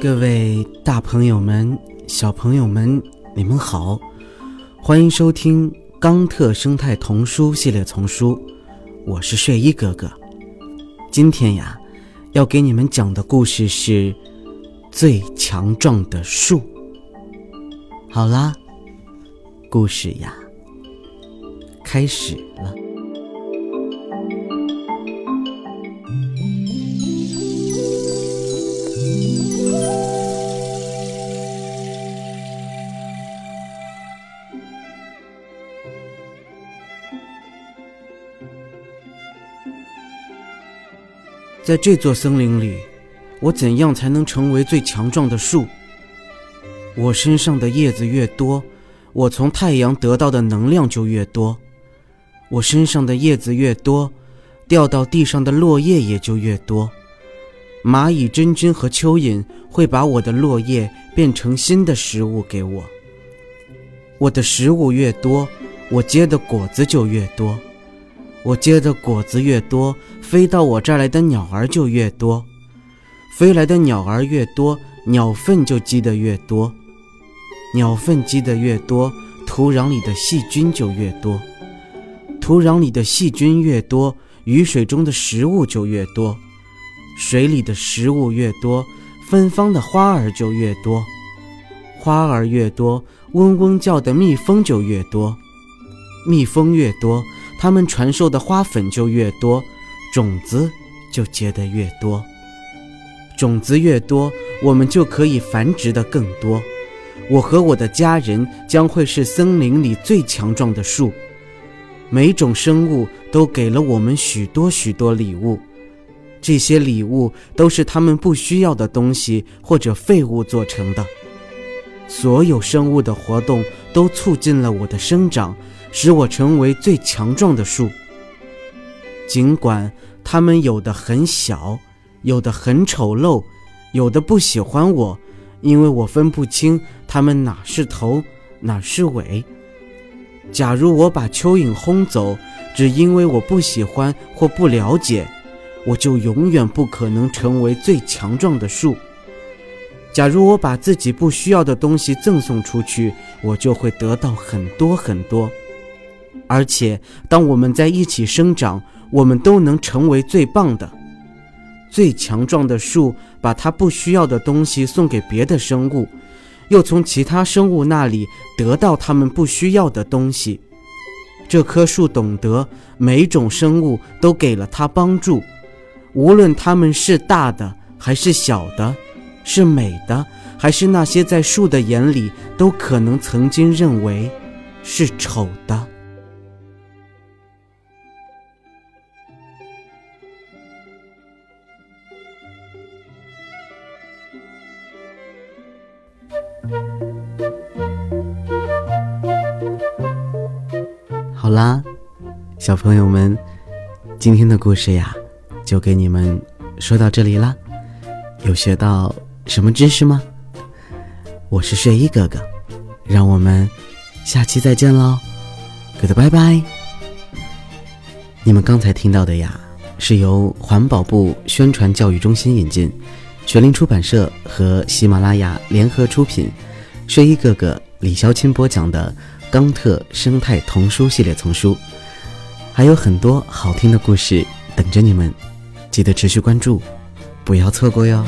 各位大朋友们、小朋友们，你们好，欢迎收听《冈特生态童书系列丛书》，我是睡衣哥哥。今天呀，要给你们讲的故事是《最强壮的树》。好啦，故事呀，开始了。在这座森林里，我怎样才能成为最强壮的树？我身上的叶子越多，我从太阳得到的能量就越多。我身上的叶子越多，掉到地上的落叶也就越多。蚂蚁真菌和蚯蚓会把我的落叶变成新的食物给我。我的食物越多，我结的果子就越多。我结的果子越多，飞到我这儿来的鸟儿就越多，飞来的鸟儿越多，鸟粪就积得越多，鸟粪积得越多，土壤里的细菌就越多，土壤里的细菌越多，雨水中的食物就越多，水里的食物越多，芬芳的花儿就越多，花儿越多，嗡嗡叫的蜜蜂就越多，蜜蜂越多。它们传授的花粉就越多，种子就结得越多。种子越多，我们就可以繁殖的更多。我和我的家人将会是森林里最强壮的树。每种生物都给了我们许多许多礼物，这些礼物都是他们不需要的东西或者废物做成的。所有生物的活动都促进了我的生长。使我成为最强壮的树。尽管它们有的很小，有的很丑陋，有的不喜欢我，因为我分不清它们哪是头，哪是尾。假如我把蚯蚓轰走，只因为我不喜欢或不了解，我就永远不可能成为最强壮的树。假如我把自己不需要的东西赠送出去，我就会得到很多很多。而且，当我们在一起生长，我们都能成为最棒的、最强壮的树。把它不需要的东西送给别的生物，又从其他生物那里得到他们不需要的东西。这棵树懂得，每种生物都给了它帮助，无论它们是大的还是小的，是美的还是那些在树的眼里都可能曾经认为是丑的。好啦，小朋友们，今天的故事呀，就给你们说到这里啦。有学到什么知识吗？我是睡衣哥哥，让我们下期再见喽，good 拜拜。你们刚才听到的呀，是由环保部宣传教育中心引进。雪林出版社和喜马拉雅联合出品，睡衣哥哥李潇钦播讲的《冈特生态童书系列丛书》，还有很多好听的故事等着你们，记得持续关注，不要错过哟。